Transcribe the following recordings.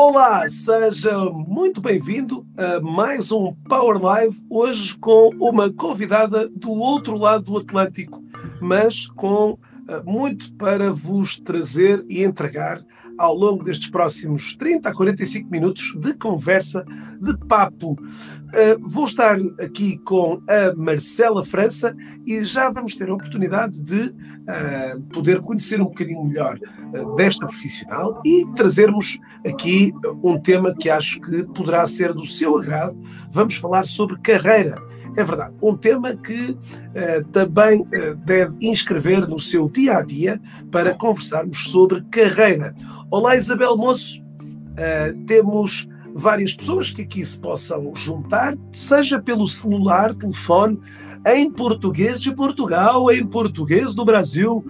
Olá, seja muito bem-vindo a mais um Power Live, hoje com uma convidada do outro lado do Atlântico, mas com muito para vos trazer e entregar ao longo destes próximos 30 a 45 minutos de conversa, de papo. Uh, vou estar aqui com a Marcela França e já vamos ter a oportunidade de uh, poder conhecer um bocadinho melhor desta profissional e trazermos aqui um tema que acho que poderá ser do seu agrado. Vamos falar sobre carreira é verdade. Um tema que uh, também uh, deve inscrever no seu dia a dia para conversarmos sobre carreira. Olá, Isabel Moço. Uh, temos várias pessoas que aqui se possam juntar, seja pelo celular, telefone, em português de Portugal, em português do Brasil.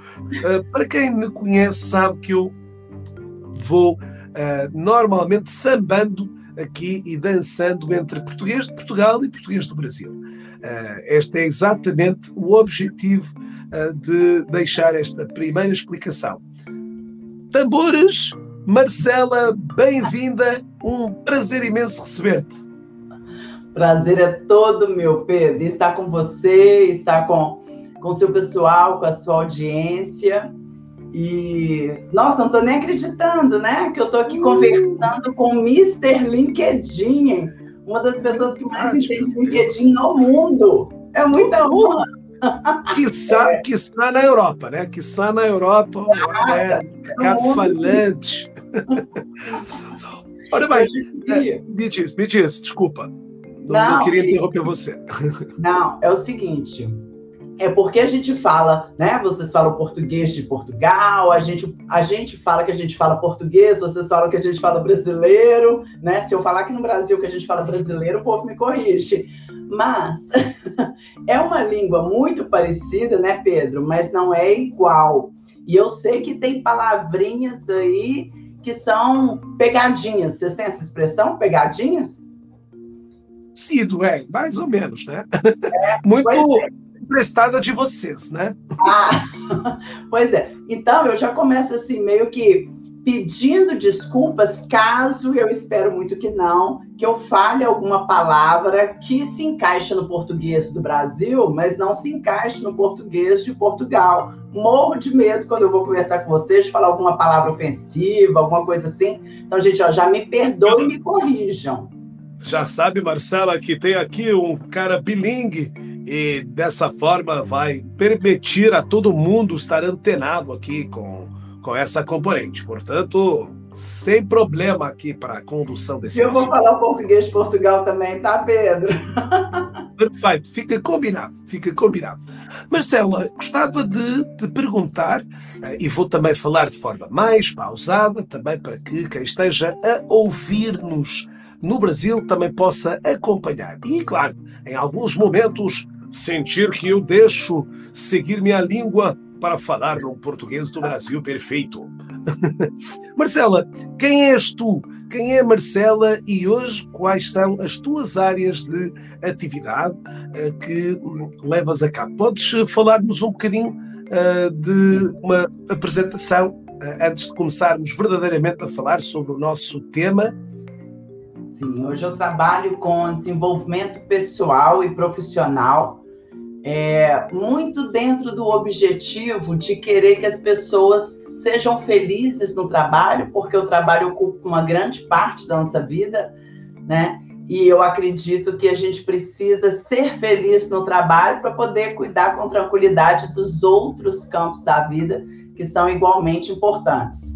para quem me conhece, sabe que eu vou normalmente sambando aqui e dançando entre português de Portugal e português do Brasil. Uh, este é exatamente o objetivo uh, de deixar esta primeira explicação. Tambores, Marcela, bem-vinda, um prazer imenso receber-te. Prazer é todo meu, Pedro, estar com você, estar com com seu pessoal, com a sua audiência. E, nossa, não estou nem acreditando, né? Que eu estou aqui conversando com o Mr. LinkedIn, uma das pessoas que mais entende LinkedIn no mundo. É muita honra. Quiçá, quiçá na Europa, né? Quiçá na Europa, ah, é, mercado falante. Olha, mas é, me diz, me diz, desculpa. Não, não, não queria interromper você. Não, é o seguinte é porque a gente fala, né? Vocês falam português de Portugal, a gente, a gente fala que a gente fala português, vocês falam que a gente fala brasileiro, né? Se eu falar que no Brasil que a gente fala brasileiro, o povo me corrige. Mas é uma língua muito parecida, né, Pedro? Mas não é igual. E eu sei que tem palavrinhas aí que são pegadinhas. Vocês têm essa expressão, pegadinhas? Sido, é, mais ou menos, né? É, muito é emprestada de vocês, né? Ah, pois é. Então, eu já começo assim, meio que pedindo desculpas, caso eu espero muito que não, que eu fale alguma palavra que se encaixa no português do Brasil, mas não se encaixe no português de Portugal. Morro de medo quando eu vou conversar com vocês de falar alguma palavra ofensiva, alguma coisa assim. Então, gente, ó, já me perdoem e me corrijam. Já sabe, Marcela, que tem aqui um cara bilingue e dessa forma vai permitir a todo mundo estar antenado aqui com, com essa componente. Portanto, sem problema aqui para a condução desse Eu vou falar português de Portugal também, tá, Pedro? Perfeito, fica combinado, fica combinado. Marcela, gostava de te perguntar, eh, e vou também falar de forma mais pausada, também para que quem esteja a ouvir-nos no Brasil também possa acompanhar. E, claro, em alguns momentos, sentir que eu deixo seguir minha língua para falar um português do Brasil perfeito. Marcela, quem és tu? Quem é Marcela e hoje quais são as tuas áreas de atividade uh, que um, levas a cabo? Podes falar-nos um bocadinho uh, de uma apresentação uh, antes de começarmos verdadeiramente a falar sobre o nosso tema? Sim, hoje eu trabalho com desenvolvimento pessoal e profissional, é, muito dentro do objetivo de querer que as pessoas sejam felizes no trabalho, porque o trabalho ocupa uma grande parte da nossa vida, né? E eu acredito que a gente precisa ser feliz no trabalho para poder cuidar com tranquilidade dos outros campos da vida que são igualmente importantes.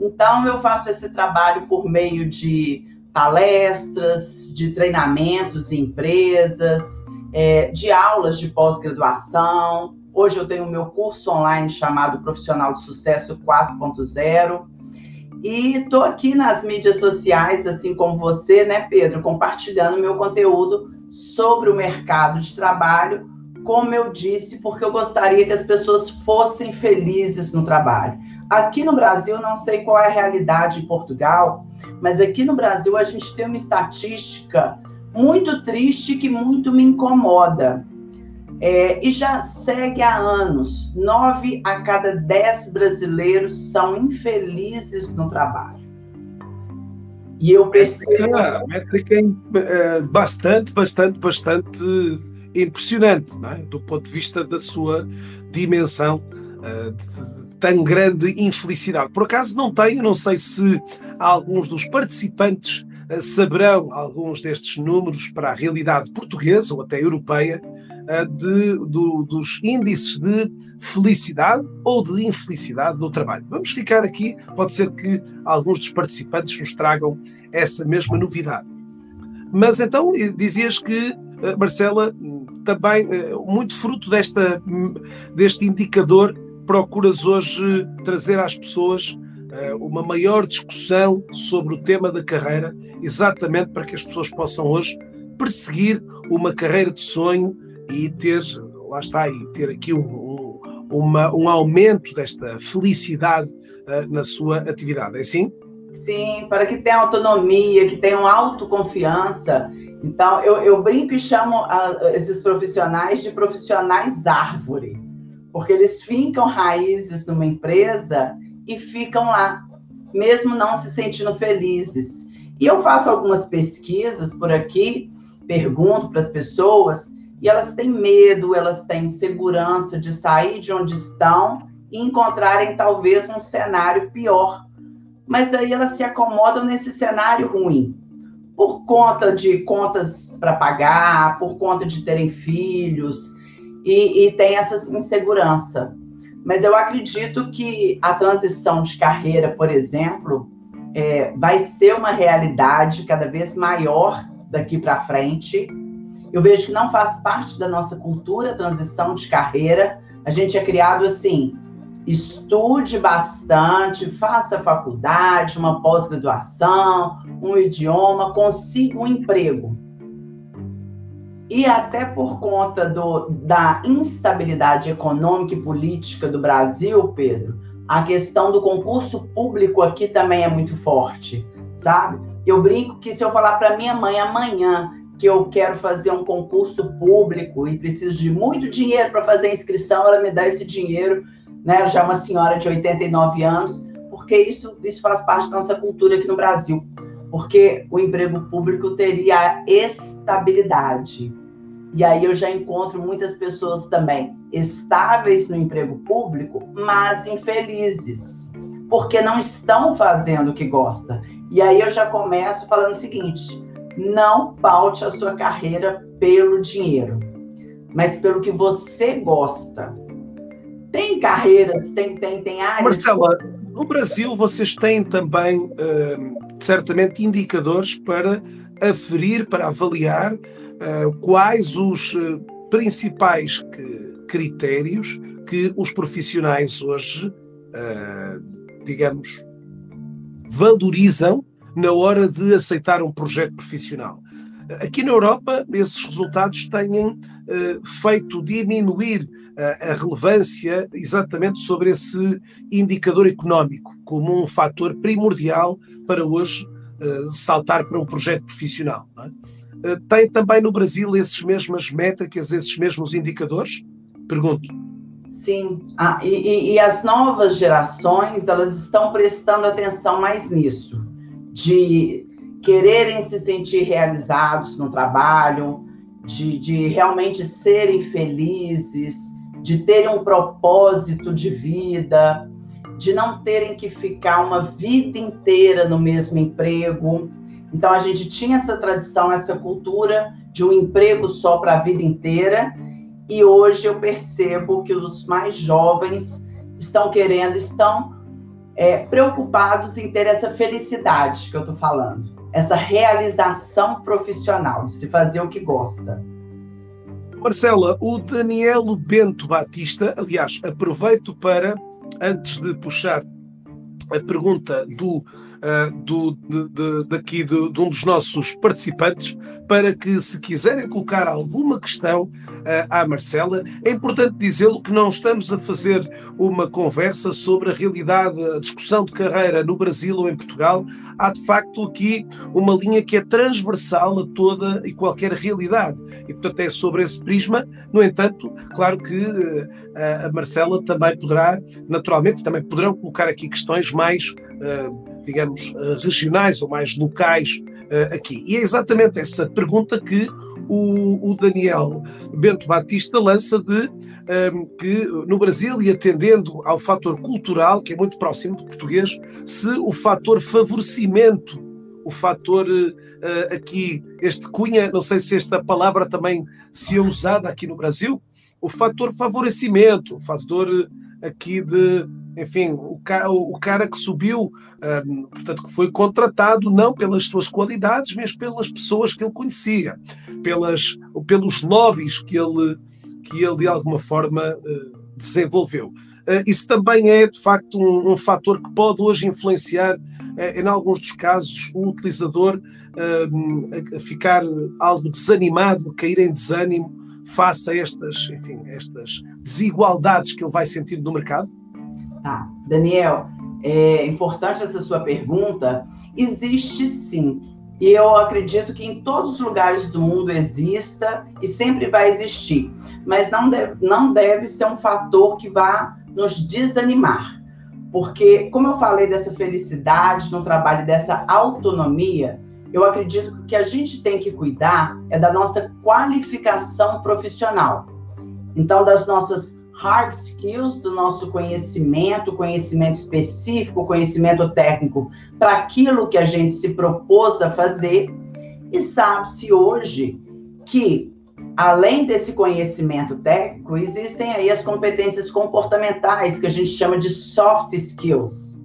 Então, eu faço esse trabalho por meio de palestras, de treinamentos em empresas, é, de aulas de pós-graduação. Hoje eu tenho o meu curso online chamado Profissional de Sucesso 4.0. E estou aqui nas mídias sociais, assim como você, né, Pedro, compartilhando meu conteúdo sobre o mercado de trabalho, como eu disse, porque eu gostaria que as pessoas fossem felizes no trabalho. Aqui no Brasil, não sei qual é a realidade em Portugal, mas aqui no Brasil a gente tem uma estatística muito triste que muito me incomoda. É, e já segue há anos. Nove a cada dez brasileiros são infelizes no trabalho. E eu percebo. A métrica é bastante, bastante, bastante impressionante, é? do ponto de vista da sua dimensão de tão grande infelicidade. Por acaso não tenho, não sei se alguns dos participantes saberão alguns destes números para a realidade portuguesa ou até europeia de, do, dos índices de felicidade ou de infelicidade no trabalho. Vamos ficar aqui, pode ser que alguns dos participantes nos tragam essa mesma novidade. Mas então dizias que, Marcela, também muito fruto desta, deste indicador, procuras hoje trazer às pessoas uma maior discussão sobre o tema da carreira, exatamente para que as pessoas possam hoje perseguir uma carreira de sonho e ter, lá está, e ter aqui um, um, uma, um aumento desta felicidade uh, na sua atividade, é assim? Sim, para que tenham autonomia, que tenham autoconfiança. Então, eu, eu brinco e chamo a, esses profissionais de profissionais árvore, porque eles fincam raízes numa empresa e ficam lá, mesmo não se sentindo felizes. E eu faço algumas pesquisas por aqui, pergunto para as pessoas e elas têm medo, elas têm insegurança de sair de onde estão e encontrarem talvez um cenário pior. Mas aí elas se acomodam nesse cenário ruim, por conta de contas para pagar, por conta de terem filhos, e, e tem essa insegurança. Mas eu acredito que a transição de carreira, por exemplo, é, vai ser uma realidade cada vez maior daqui para frente eu vejo que não faz parte da nossa cultura transição de carreira. A gente é criado assim: estude bastante, faça faculdade, uma pós-graduação, um idioma, consiga um emprego. E até por conta do, da instabilidade econômica e política do Brasil, Pedro, a questão do concurso público aqui também é muito forte, sabe? Eu brinco que se eu falar para minha mãe amanhã que eu quero fazer um concurso público e preciso de muito dinheiro para fazer a inscrição, ela me dá esse dinheiro, né? Já é uma senhora de 89 anos, porque isso, isso faz parte da nossa cultura aqui no Brasil. Porque o emprego público teria estabilidade. E aí eu já encontro muitas pessoas também estáveis no emprego público, mas infelizes, porque não estão fazendo o que gosta. E aí eu já começo falando o seguinte: não paute a sua carreira pelo dinheiro, mas pelo que você gosta. Tem carreiras, tem, tem, tem áreas. Marcela, no Brasil vocês têm também, uh, certamente, indicadores para aferir, para avaliar quais os uh, principais critérios que os profissionais hoje, digamos, valorizam na hora de aceitar um projeto profissional. Aqui na Europa, esses resultados têm uh, feito diminuir uh, a relevância exatamente sobre esse indicador económico como um fator primordial para hoje uh, saltar para um projeto profissional. É? Tem também no Brasil essas mesmas métricas, esses mesmos indicadores? Pergunto. Sim, ah, e, e as novas gerações elas estão prestando atenção mais nisso de quererem se sentir realizados no trabalho, de, de realmente serem felizes, de terem um propósito de vida, de não terem que ficar uma vida inteira no mesmo emprego. Então a gente tinha essa tradição, essa cultura de um emprego só para a vida inteira, e hoje eu percebo que os mais jovens estão querendo, estão é, preocupados em ter essa felicidade que eu estou falando, essa realização profissional, de se fazer o que gosta. Marcela, o Danielo Bento Batista, aliás, aproveito para, antes de puxar a pergunta do, uh, do, de, de, daqui de, de, um dos nossos participantes para que, se quiserem colocar alguma questão uh, à Marcela, é importante dizê-lo que não estamos a fazer uma conversa sobre a realidade, a discussão de carreira no Brasil ou em Portugal. Há, de facto, aqui uma linha que é transversal a toda e qualquer realidade. E, portanto, é sobre esse prisma. No entanto, claro que uh, a Marcela também poderá, naturalmente, também poderão colocar aqui questões mais, digamos, digamos, regionais ou mais locais aqui. E é exatamente essa pergunta que o, o Daniel Bento Batista lança de um, que no Brasil, e atendendo ao fator cultural, que é muito próximo do português, se o fator favorecimento, o fator uh, aqui, este cunha, não sei se esta palavra também se é usada aqui no Brasil, o fator favorecimento, o fator aqui de enfim, o, ca o cara que subiu, um, portanto, que foi contratado não pelas suas qualidades, mas pelas pessoas que ele conhecia, pelas, pelos lobbies que ele, que ele de alguma forma uh, desenvolveu. Uh, isso também é, de facto, um, um fator que pode hoje influenciar, uh, em alguns dos casos, o utilizador a, ficar algo desanimado, cair em desânimo face a estas, enfim, estas desigualdades que ele vai sentindo no mercado? Tá. Daniel, é importante essa sua pergunta. Existe sim. E eu acredito que em todos os lugares do mundo exista e sempre vai existir. Mas não deve, não deve ser um fator que vá nos desanimar. Porque, como eu falei dessa felicidade no trabalho, dessa autonomia, eu acredito que o que a gente tem que cuidar é da nossa qualificação profissional. Então, das nossas hard skills do nosso conhecimento, conhecimento específico, conhecimento técnico, para aquilo que a gente se propôs a fazer. E sabe-se hoje que, além desse conhecimento técnico, existem aí as competências comportamentais, que a gente chama de soft skills.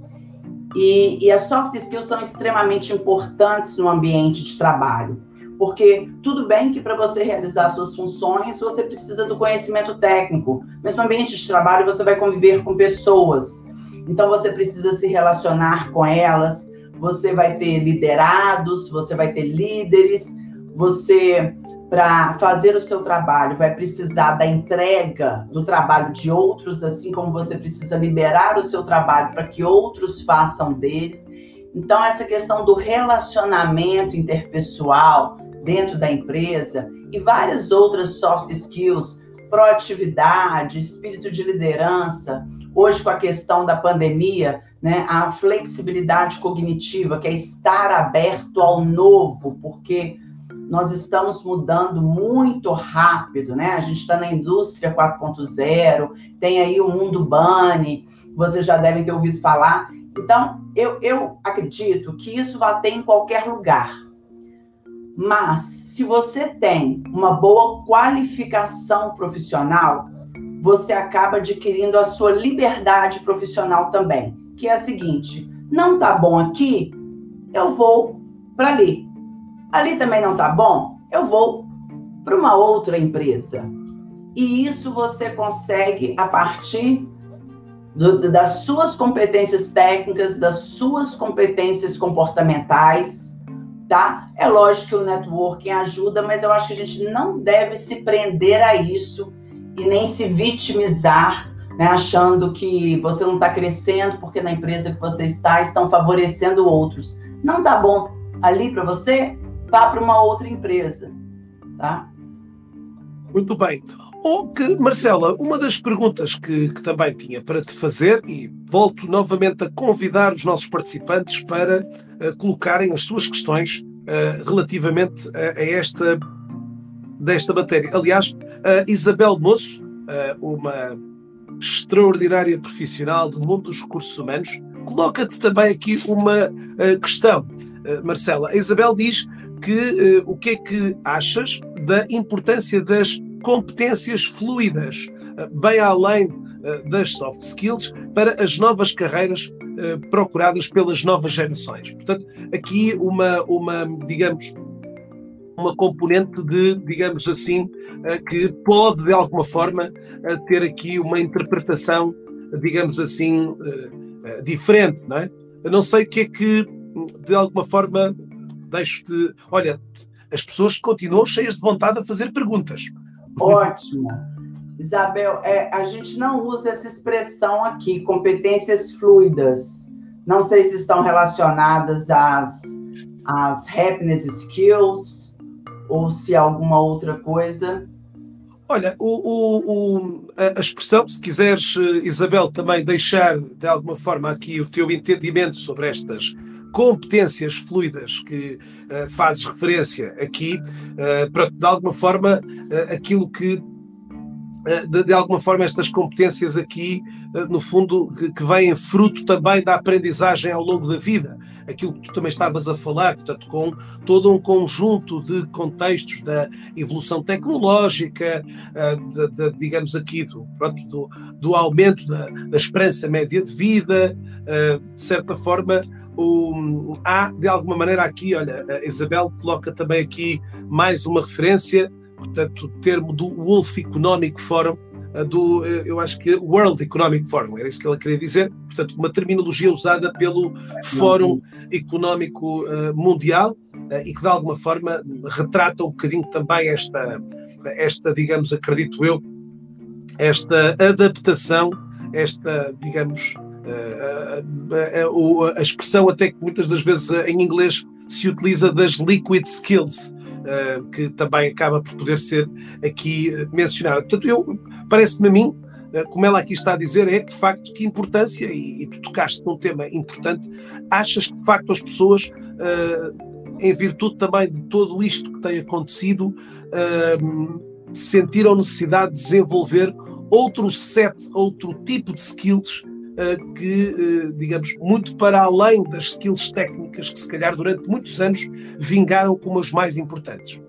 E, e as soft skills são extremamente importantes no ambiente de trabalho porque tudo bem que para você realizar suas funções você precisa do conhecimento técnico, mas no ambiente de trabalho você vai conviver com pessoas. Então você precisa se relacionar com elas, você vai ter liderados, você vai ter líderes, você para fazer o seu trabalho vai precisar da entrega do trabalho de outros, assim como você precisa liberar o seu trabalho para que outros façam deles. Então essa questão do relacionamento interpessoal, dentro da empresa e várias outras soft skills, proatividade, espírito de liderança. Hoje, com a questão da pandemia, né, a flexibilidade cognitiva, que é estar aberto ao novo, porque nós estamos mudando muito rápido, né? A gente está na indústria 4.0, tem aí o mundo Bunny, vocês já devem ter ouvido falar. Então, eu, eu acredito que isso vai ter em qualquer lugar. Mas se você tem uma boa qualificação profissional, você acaba adquirindo a sua liberdade profissional também, que é a seguinte: não tá bom aqui, eu vou para ali. Ali também não tá bom, eu vou para uma outra empresa. E isso você consegue a partir do, das suas competências técnicas, das suas competências comportamentais tá? É lógico que o networking ajuda, mas eu acho que a gente não deve se prender a isso e nem se vitimizar, né, achando que você não está crescendo porque na empresa que você está estão favorecendo outros. Não tá bom ali para você, vá para uma outra empresa, tá? Muito bem. Que, Marcela, uma das perguntas que, que, também tinha para te fazer, e volto novamente a convidar os nossos participantes para uh, colocarem as suas questões uh, relativamente a, a, esta desta matéria. Aliás, a Isabel Moço, uh, uma extraordinária profissional do mundo dos recursos humanos, coloca-te também aqui uma questão, Marcela. A Isabel diz que o que é que achas da importância das competências fluidas, eh, bem além eh, das soft skills, para as novas carreiras eh, procuradas pelas novas gerações. Portanto, aqui uma, uma digamos, uma componente de, digamos assim, que pode de alguma forma ter aqui uma interpretação, digamos assim, diferente, não é? Eu não sei o que é que, de alguma forma, deixo-te. Olha, as pessoas continuam cheias de vontade a fazer perguntas. Ótimo. Isabel, é, a gente não usa essa expressão aqui, competências fluidas. Não sei se estão relacionadas às, às happiness skills ou se alguma outra coisa. Olha, o, o, o, a expressão, se quiseres, Isabel, também deixar de alguma forma aqui o teu entendimento sobre estas competências fluidas que uh, fazes referência aqui, uh, de alguma forma, uh, aquilo que de, de, alguma forma estas competências aqui, no fundo, que, que vêm fruto também da aprendizagem ao longo da vida. Aquilo que tu também estavas a falar, portanto, com todo um conjunto de contextos da evolução tecnológica, de, de, digamos aqui, do, pronto, do, do aumento da, da esperança média de vida, de certa forma, o, há de alguma maneira aqui, olha, a Isabel coloca também aqui mais uma referência, portanto, o termo do Wolf Economic Forum, do, eh, eu acho que World Economic Forum, era isso que ela queria dizer, portanto, uma terminologia usada pelo Fórum Económico uh, Mundial uh, e que de alguma forma retrata um bocadinho também esta, esta, digamos, acredito eu, esta adaptação, esta, digamos, a, a, a, expressão até que muitas das vezes em inglês se utiliza das liquid skills, que também acaba por poder ser aqui mencionada. Portanto, eu parece-me a mim, como ela aqui está a dizer, é de facto que importância, e, e tu tocaste num tema importante, achas que de facto as pessoas, em virtude também de tudo isto que tem acontecido, sentiram necessidade de desenvolver outro set, outro tipo de skills eh, que, eh, digamos, muito para além das skills técnicas que, se calhar, durante muitos anos vingaram como as mais importantes.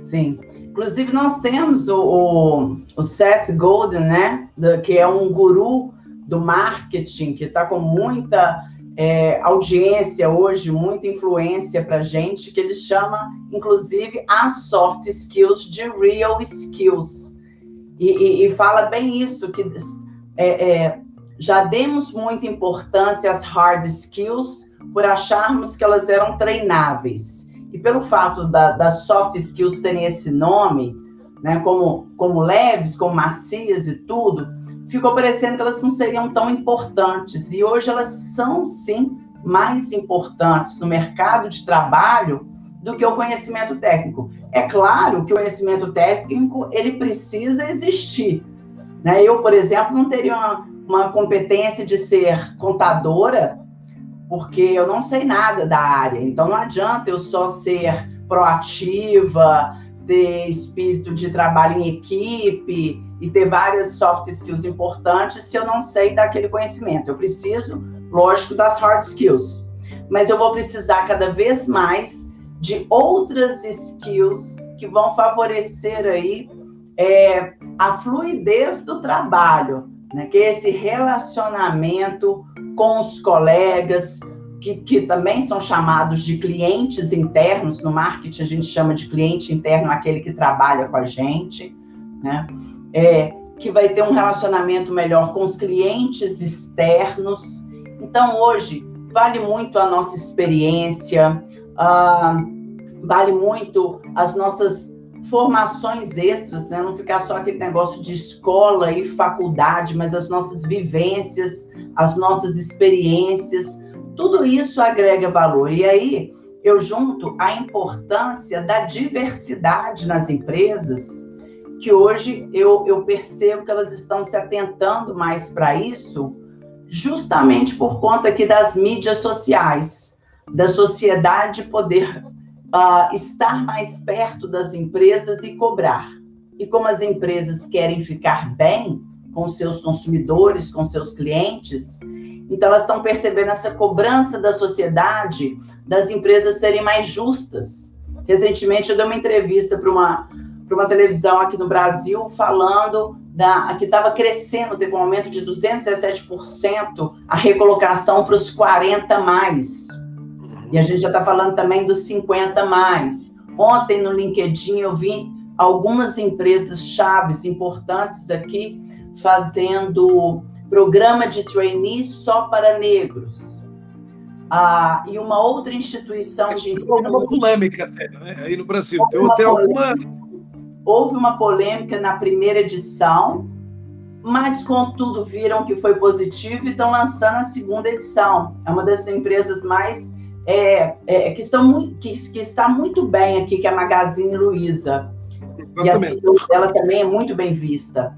Sim. Inclusive, nós temos o, o, Seth Godin, né? que é um guru do marketing, que está com muita é, audiência hoje, muita influência para gente, que ele chama, inclusive, as soft skills de real skills. E, e, e fala bem isso, que é, é, já demos muita importância às hard skills por acharmos que elas eram treináveis. E pelo fato da, das soft skills terem esse nome, né, como, como leves, como macias e tudo, ficou parecendo que elas não seriam tão importantes. E hoje elas são, sim, mais importantes no mercado de trabalho do que o conhecimento técnico. É claro que o conhecimento técnico ele precisa existir. Né? Eu, por exemplo, não teria uma, uma competência de ser contadora, porque eu não sei nada da área. Então não adianta eu só ser proativa, ter espírito de trabalho em equipe e ter várias soft skills importantes se eu não sei daquele conhecimento. Eu preciso, lógico, das hard skills. Mas eu vou precisar cada vez mais de outras skills que vão favorecer aí é, a fluidez do trabalho, né? que é esse relacionamento com os colegas, que, que, também são chamados de clientes internos, no marketing a gente chama de cliente interno aquele que trabalha com a gente, né? É, que vai ter um relacionamento melhor com os clientes externos. Então, hoje, vale muito a nossa experiência, uh, vale muito as nossas formações extras, né? não ficar só aquele negócio de escola e faculdade, mas as nossas vivências, as nossas experiências, tudo isso agrega valor. E aí eu junto a importância da diversidade nas empresas, que hoje eu, eu percebo que elas estão se atentando mais para isso, justamente por conta aqui das mídias sociais, da sociedade poder uh, estar mais perto das empresas e cobrar. E como as empresas querem ficar bem com seus consumidores, com seus clientes, então elas estão percebendo essa cobrança da sociedade das empresas serem mais justas. Recentemente eu dei uma entrevista para uma para uma televisão aqui no Brasil falando da que estava crescendo, teve um aumento de 217% a recolocação para os 40 mais. E a gente já está falando também dos 50 mais. Ontem no LinkedIn eu vi algumas empresas chaves importantes aqui fazendo programa de trainee só para negros. Ah, e uma outra instituição de ensino. uma polêmica até, né? aí no Brasil. Tem até alguma. Houve uma polêmica na primeira edição, mas contudo viram que foi positivo e estão lançando a segunda edição. É uma das empresas mais é, é, que, estão muito, que, que, está muito bem aqui, que é a Magazine Luiza. E a ela também é muito bem vista.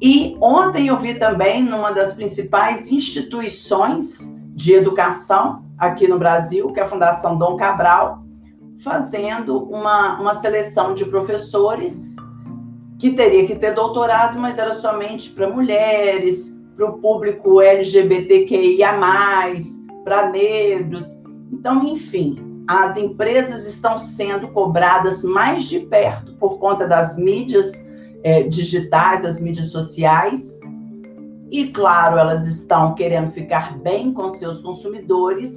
E ontem eu vi também numa das principais instituições de educação, aqui no Brasil, que é a Fundação Dom Cabral, fazendo uma, uma seleção de professores que teria que ter doutorado, mas era somente para mulheres, para o público LGBTQIA, para negros. Então, enfim, as empresas estão sendo cobradas mais de perto por conta das mídias é, digitais, das mídias sociais. E, claro, elas estão querendo ficar bem com seus consumidores,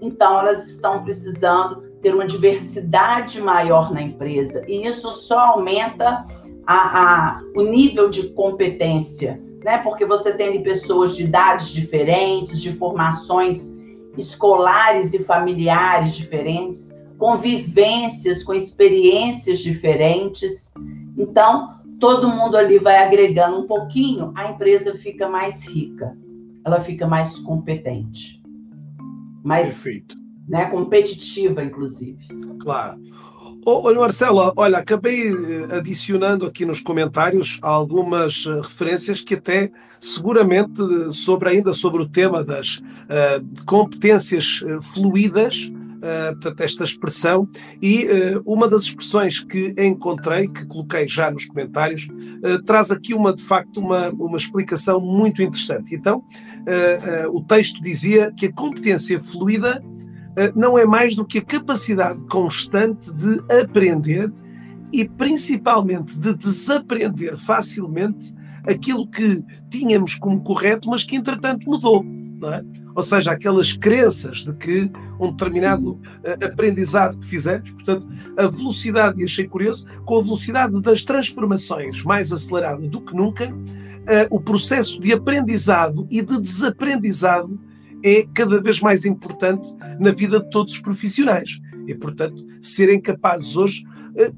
então elas estão precisando ter uma diversidade maior na empresa. E isso só aumenta a, a, o nível de competência, né? Porque você tem pessoas de idades diferentes, de formações escolares e familiares diferentes, convivências com experiências diferentes. Então, todo mundo ali vai agregando um pouquinho, a empresa fica mais rica, ela fica mais competente. Mais Perfeito. Né, competitiva, inclusive. Claro. Olha, Marcela, olha, acabei eh, adicionando aqui nos comentários algumas eh, referências que até seguramente sobre ainda sobre o tema das uh, competências fluídas, uh, portanto, esta expressão, e uh, uma das expressões que encontrei, que coloquei já nos comentários, traz aqui uma, de facto, uma, uma explicação muito interessante. Então, o texto dizia que a competência fluida não é mais do que a capacidade constante de aprender e principalmente de desaprender facilmente aquilo que tínhamos como correto, mas que entretanto mudou. É? Ou seja, aquelas crenças de que um determinado uh, aprendizado que fizemos, portanto, a velocidade, e achei curioso, com a velocidade das transformações mais acelerada do que nunca, uh, o processo de aprendizado e de desaprendizado é cada vez mais importante na vida de todos os profissionais. E, portanto, serem capazes hoje. Eh,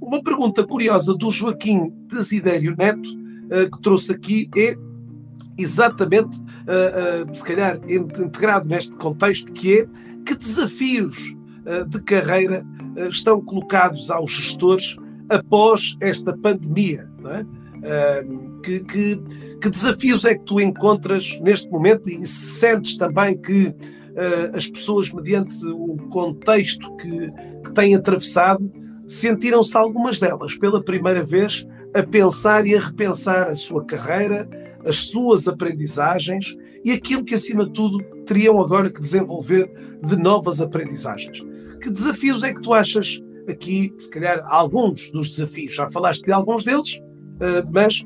uma pergunta curiosa do Joaquim Desidério Neto, eh, que trouxe aqui, é exatamente, eh, se calhar, integrado neste contexto, que é que desafios de carreira estão colocados aos gestores após esta pandemia? É? que, que, que, desafios é que tu encontras neste momento e sentes também que uh, as pessoas, mediante o contexto que, que têm atravessado, sentiram-se algumas delas pela primeira vez a pensar e a repensar a sua carreira, as suas aprendizagens e aquilo que, acima de tudo, teriam agora que desenvolver de novas aprendizagens. Que desafios é que tu achas aqui, se calhar, alguns dos desafios? Já falaste de alguns deles, eh, mas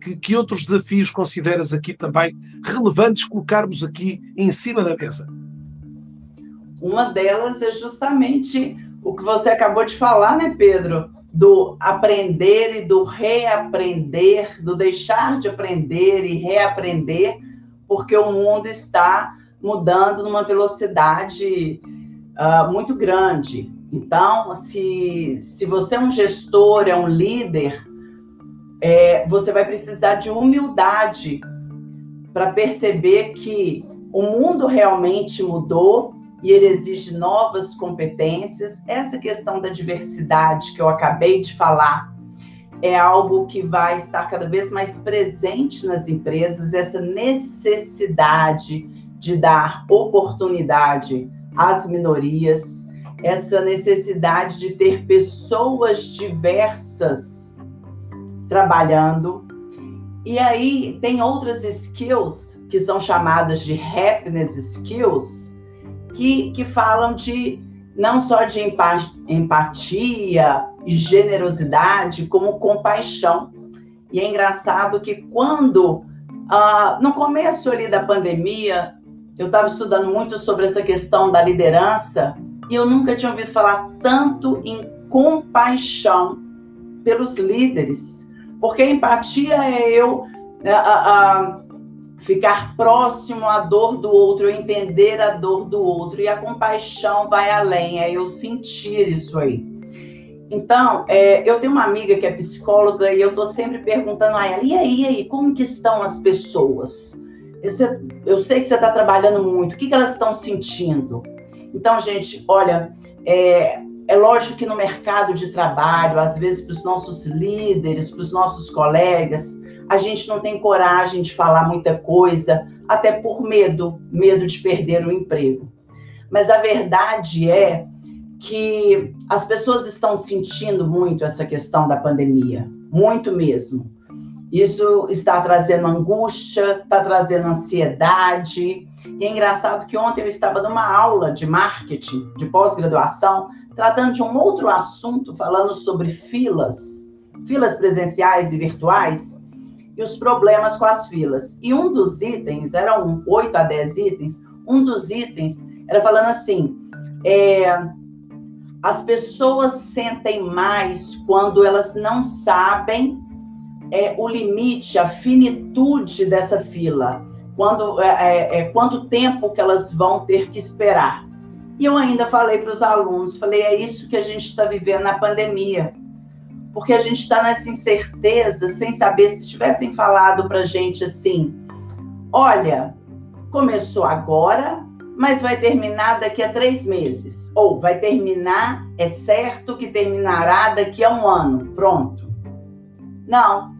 que, que, outros desafios consideras aqui também relevantes colocarmos aqui em cima da mesa? Uma delas é justamente o que você acabou de falar, né, Pedro? Do aprender e do reaprender, do deixar de aprender e reaprender, porque o mundo está mudando numa velocidade uh, muito grande. Então, se, se você é um gestor, é um líder, é, você vai precisar de humildade para perceber que o mundo realmente mudou e ele exige novas competências. Essa questão da diversidade que eu acabei de falar é algo que vai estar cada vez mais presente nas empresas, essa necessidade de dar oportunidade às minorias, essa necessidade de ter pessoas diversas trabalhando. E aí tem outras skills que são chamadas de happiness skills, que, que falam de não só de empatia e generosidade, como compaixão. E é engraçado que quando, ah, no começo ali da pandemia, eu estava estudando muito sobre essa questão da liderança e eu nunca tinha ouvido falar tanto em compaixão pelos líderes. Porque a empatia é eu a, a, ficar próximo à dor do outro, eu entender a dor do outro. E a compaixão vai além, é eu sentir isso aí. Então, é, eu tenho uma amiga que é psicóloga e eu estou sempre perguntando a ela, e aí, e aí, como que estão as pessoas? eu sei que você está trabalhando muito, o que, que elas estão sentindo? Então, gente, olha, é, é lógico que no mercado de trabalho, às vezes para os nossos líderes, para os nossos colegas, a gente não tem coragem de falar muita coisa, até por medo medo de perder o emprego. Mas a verdade é que as pessoas estão sentindo muito essa questão da pandemia, muito mesmo. Isso está trazendo angústia, está trazendo ansiedade. E é engraçado que ontem eu estava numa aula de marketing, de pós-graduação, tratando de um outro assunto, falando sobre filas, filas presenciais e virtuais, e os problemas com as filas. E um dos itens, eram 8 a 10 itens, um dos itens era falando assim: é, as pessoas sentem mais quando elas não sabem é, o limite, a finitude dessa fila, quando é, é, é quanto tempo que elas vão ter que esperar. E eu ainda falei para os alunos, falei, é isso que a gente está vivendo na pandemia porque a gente está nessa incerteza, sem saber se tivessem falado para a gente assim: olha, começou agora, mas vai terminar daqui a três meses. Ou vai terminar, é certo que terminará daqui a um ano. Pronto. Não.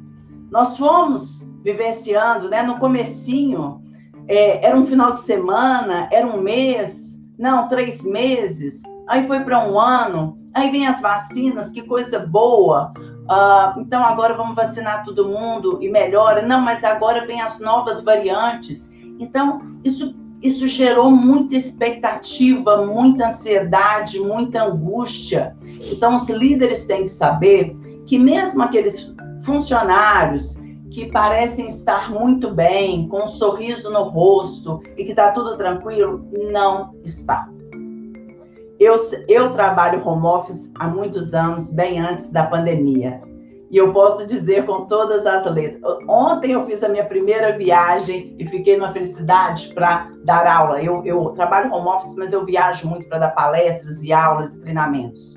Nós fomos vivenciando, né? No comecinho, é, era um final de semana, era um mês, não, três meses, aí foi para um ano, Aí vem as vacinas, que coisa boa. Uh, então agora vamos vacinar todo mundo e melhora. Não, mas agora vem as novas variantes. Então, isso, isso gerou muita expectativa, muita ansiedade, muita angústia. Então, os líderes têm que saber que mesmo aqueles funcionários que parecem estar muito bem, com um sorriso no rosto e que está tudo tranquilo, não está. Eu, eu trabalho home office há muitos anos, bem antes da pandemia. E eu posso dizer com todas as letras. Ontem eu fiz a minha primeira viagem e fiquei numa felicidade para dar aula. Eu, eu trabalho home office, mas eu viajo muito para dar palestras e aulas e treinamentos.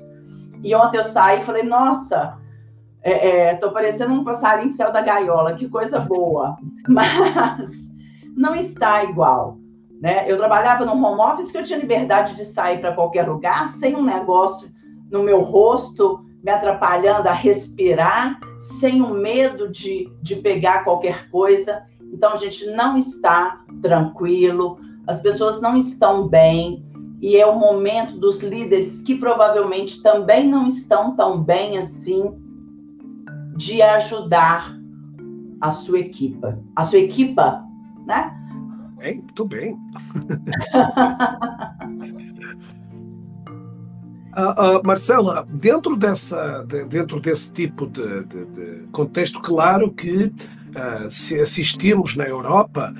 E ontem eu saí e falei, nossa, é, é, tô parecendo um passarinho céu da gaiola, que coisa boa. Mas não está igual. Né? Eu trabalhava num home office que eu tinha liberdade de sair para qualquer lugar sem um negócio no meu rosto me atrapalhando a respirar, sem o medo de, de pegar qualquer coisa. Então, a gente não está tranquilo, as pessoas não estão bem, e é o momento dos líderes que provavelmente também não estão tão bem assim, de ajudar a sua equipa. A sua equipa, né? bem, muito bem. Uh, uh, Marcela, dentro, dessa, de, dentro desse tipo de, de, de, contexto, claro que uh, se assistimos na Europa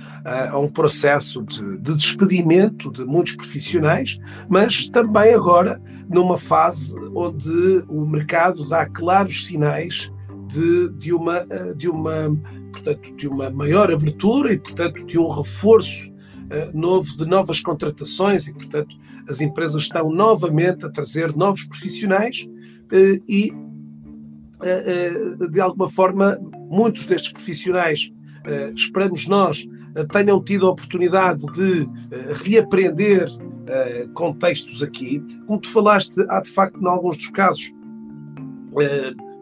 a um processo de, despedimento de muitos profissionais, mas também agora numa fase onde o mercado dá claros sinais de, de, uma, de uma portanto, de uma maior abertura e, portanto, de um reforço uh, novo, de novas contratações e, portanto, as empresas estão novamente a trazer novos profissionais uh, e, de alguma forma, muitos destes profissionais, esperamos nós, tenham tido a oportunidade de reaprender contextos aqui. Como tu falaste, há de facto, em alguns dos casos,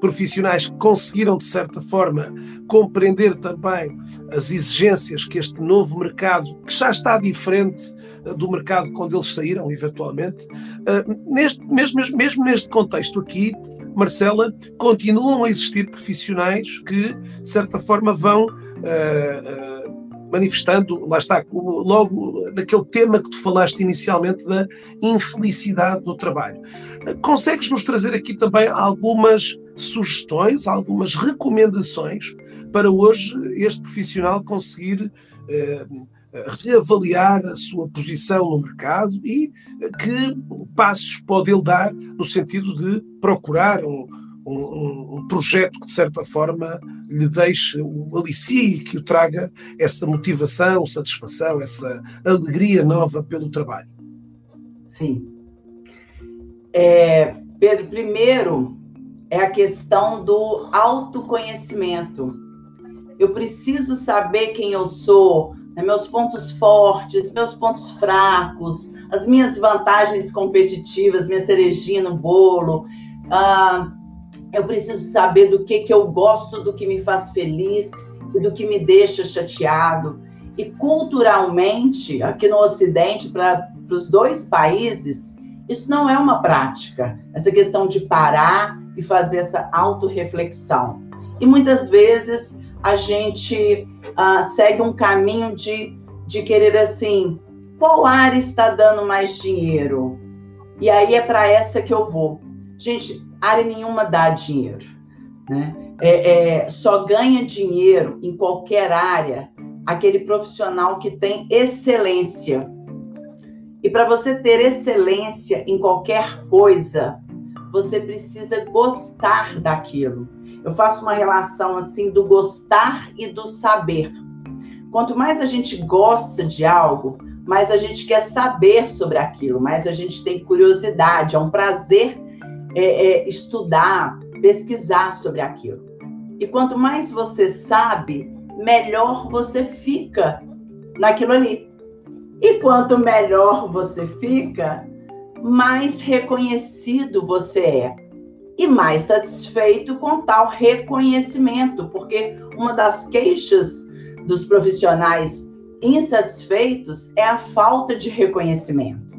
profissionais que conseguiram, de certa forma, compreender também as exigências que este novo mercado, que já está diferente eh, do mercado quando eles saíram, eventualmente, uh, neste, mesmo, mesmo neste contexto aqui, Marcela, continuam a existir profissionais que, de certa forma, vão. Uh, manifestando, lá está, logo naquele tema que tu falaste inicialmente da infelicidade do trabalho. Consegues nos trazer aqui também algumas sugestões, algumas recomendações para hoje este profissional conseguir eh, reavaliar a sua posição no mercado e que passos pode ele dar no sentido de procurar um, um, um, projeto que, de certa forma, lhe deixe, o alicie que o traga essa motivação, satisfação, essa alegria nova pelo trabalho. Sim. É, Pedro, primeiro é a questão do autoconhecimento. Eu preciso saber quem eu sou, né, meus pontos fortes, meus pontos fracos, as minhas vantagens competitivas, minha cerejinha no bolo. Ah, eu preciso saber do que, que eu gosto, do que me faz feliz e do que me deixa chateado. E culturalmente, aqui no Ocidente, para os dois países, isso não é uma prática. Essa questão de parar e fazer essa autorreflexão. E muitas vezes a gente uh, segue um caminho de, de querer assim, qual área está dando mais dinheiro? E aí é para essa que eu vou. Gente, área nenhuma dá dinheiro. Né? É, é, só ganha dinheiro em qualquer área aquele profissional que tem excelência. E para você ter excelência em qualquer coisa, você precisa gostar daquilo. Eu faço uma relação assim do gostar e do saber. Quanto mais a gente gosta de algo, mais a gente quer saber sobre aquilo, mais a gente tem curiosidade, é um prazer é, é, estudar, pesquisar sobre aquilo. E quanto mais você sabe, melhor você fica naquilo ali. E quanto melhor você fica, mais reconhecido você é e mais satisfeito com tal reconhecimento, porque uma das queixas dos profissionais insatisfeitos é a falta de reconhecimento.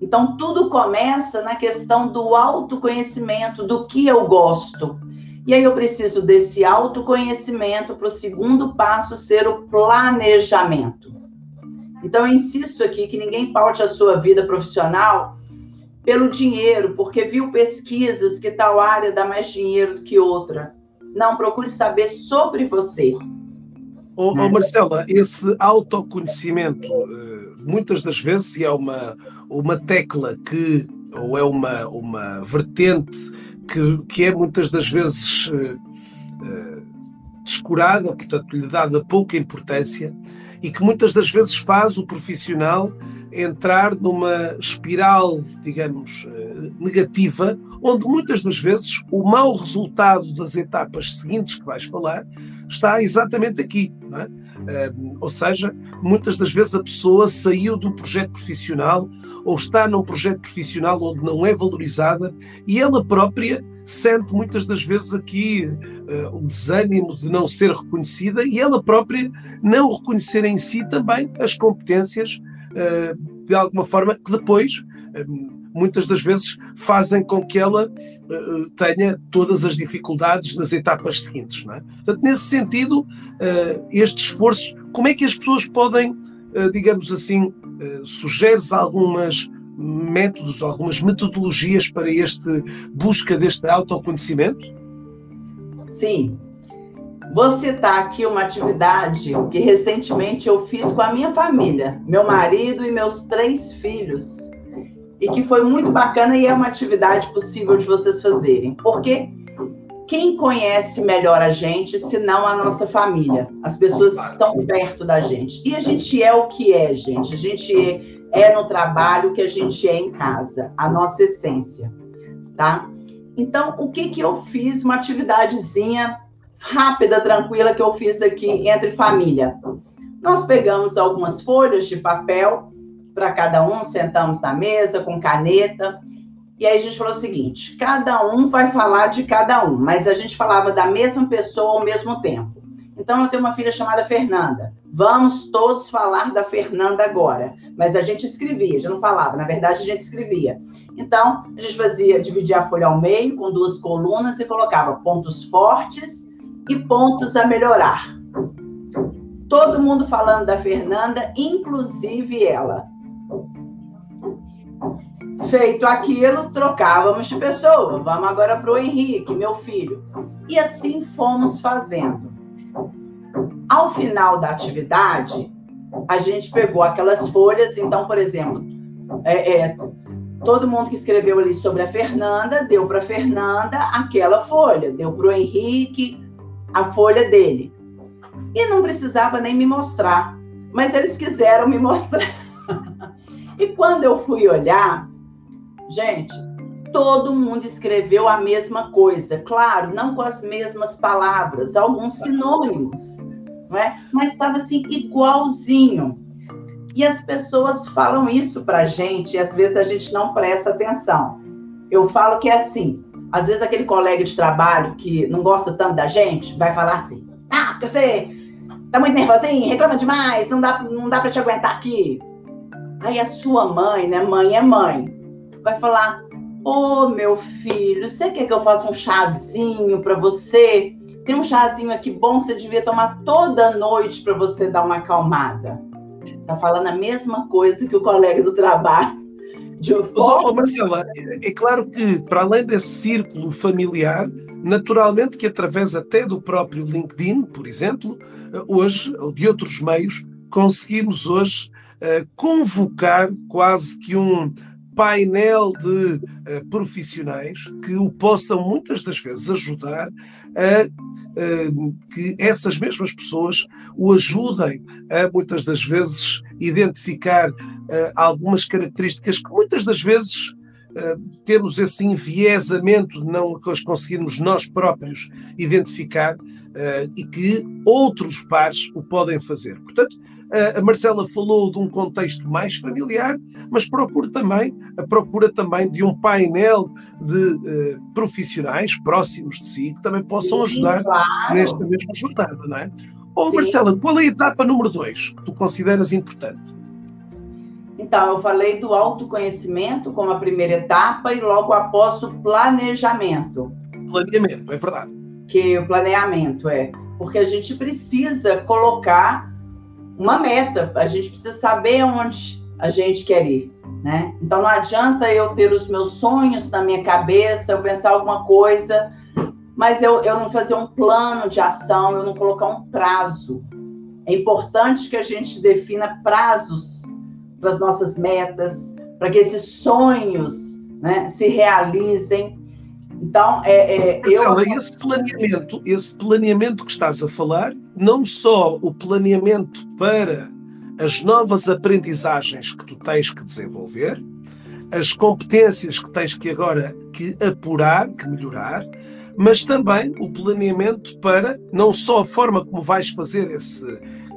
Então, tudo começa na questão do autoconhecimento, do que eu gosto. E aí eu preciso desse autoconhecimento para o segundo passo ser o planejamento. Então, eu insisto aqui que ninguém paute a sua vida profissional pelo dinheiro, porque viu pesquisas que tal área dá mais dinheiro do que outra. Não, procure saber sobre você. Ô, né? Marcela, esse autoconhecimento, eh, muitas das vezes, é uma, uma tecla que, ou é uma, uma vertente que, que é muitas das vezes uh, descurada, portanto, lhe dada pouca importância, e que muitas das vezes faz o profissional entrar numa espiral, digamos, eh, negativa, onde muitas das vezes o mau resultado das etapas seguintes que vais falar está exatamente aqui. É? ou seja, muitas das vezes a pessoa saiu do projeto profissional ou está num projeto profissional onde não é valorizada e ela própria sente muitas das vezes aqui uh, o desânimo de não ser reconhecida e ela própria não reconhecer em si também as competências uh, de alguma forma que depois uh, muitas das vezes fazem com que ela uh, tenha todas as dificuldades nas etapas seguintes. Não é? Portanto, nesse sentido, uh, este esforço, como é que as pessoas podem, uh, digamos assim, sugeres algumas métodos, algumas metodologias para este busca deste autoconhecimento? Sim. Vou citar aqui uma atividade que recentemente eu fiz com a minha família, meu marido e meus três filhos e que foi muito bacana e é uma atividade possível de vocês fazerem. Porque quem conhece melhor a gente, se não a nossa família, as pessoas que estão perto da gente. E a gente é o que é, gente. A gente é no trabalho que a gente é em casa, a nossa essência, tá? Então, o que que eu fiz? Uma atividadezinha rápida, tranquila que eu fiz aqui entre família. Nós pegamos algumas folhas de papel para cada um, sentamos na mesa com caneta. E aí a gente falou o seguinte: cada um vai falar de cada um, mas a gente falava da mesma pessoa ao mesmo tempo. Então eu tenho uma filha chamada Fernanda. Vamos todos falar da Fernanda agora. Mas a gente escrevia, já não falava, na verdade a gente escrevia. Então, a gente fazia, dividia a folha ao meio com duas colunas e colocava pontos fortes e pontos a melhorar. Todo mundo falando da Fernanda, inclusive ela. Feito aquilo, trocávamos de pessoa. Vamos agora para o Henrique, meu filho. E assim fomos fazendo. Ao final da atividade, a gente pegou aquelas folhas. Então, por exemplo, é, é, todo mundo que escreveu ali sobre a Fernanda deu para Fernanda aquela folha, deu para o Henrique a folha dele. E não precisava nem me mostrar, mas eles quiseram me mostrar. e quando eu fui olhar, Gente, todo mundo escreveu a mesma coisa. Claro, não com as mesmas palavras, alguns sinônimos, é? mas estava assim igualzinho. E as pessoas falam isso para gente e às vezes a gente não presta atenção. Eu falo que é assim: às vezes aquele colega de trabalho que não gosta tanto da gente vai falar assim: lá, porque você tá muito nervosinho, reclama demais, não dá, não dá para te aguentar aqui. Aí a sua mãe, né? Mãe é mãe, vai falar: Ô oh, meu filho, você quer que eu faça um chazinho para você? Tem um chazinho aqui bom que você devia tomar toda noite para você dar uma acalmada. Tá falando a mesma coisa que o colega do trabalho. De oh, Marcela, é claro que para além desse círculo familiar, naturalmente que através até do próprio LinkedIn, por exemplo, hoje, ou de outros meios, conseguimos hoje uh, convocar quase que um painel de uh, profissionais que o possam muitas das vezes ajudar a que essas mesmas pessoas o ajudem a muitas das vezes identificar algumas características que muitas das vezes temos esse enviesamento de não as conseguirmos nós próprios identificar e que outros pares o podem fazer. Portanto, a Marcela falou de um contexto mais familiar, mas procura também, procura também de um painel de uh, profissionais próximos de si que também possam ajudar claro. nesta mesma jornada, não é? Ou, Marcela, qual é a etapa número dois que tu consideras importante? Então, eu falei do autoconhecimento como a primeira etapa e logo após o planejamento. Planeamento, é verdade. Que o planeamento é porque a gente precisa colocar uma meta, a gente precisa saber onde a gente quer ir, né? Então não adianta eu ter os meus sonhos na minha cabeça, eu pensar alguma coisa, mas eu, eu não fazer um plano de ação, eu não colocar um prazo. É importante que a gente defina prazos para as nossas metas, para que esses sonhos né, se realizem então, é, é eu... esse planeamento, esse planeamento que estás a falar, não só o planeamento para as novas aprendizagens que tu tens que desenvolver, as competências que tens que agora que apurar, que melhorar, mas também o planeamento para não só a forma como vais fazer esse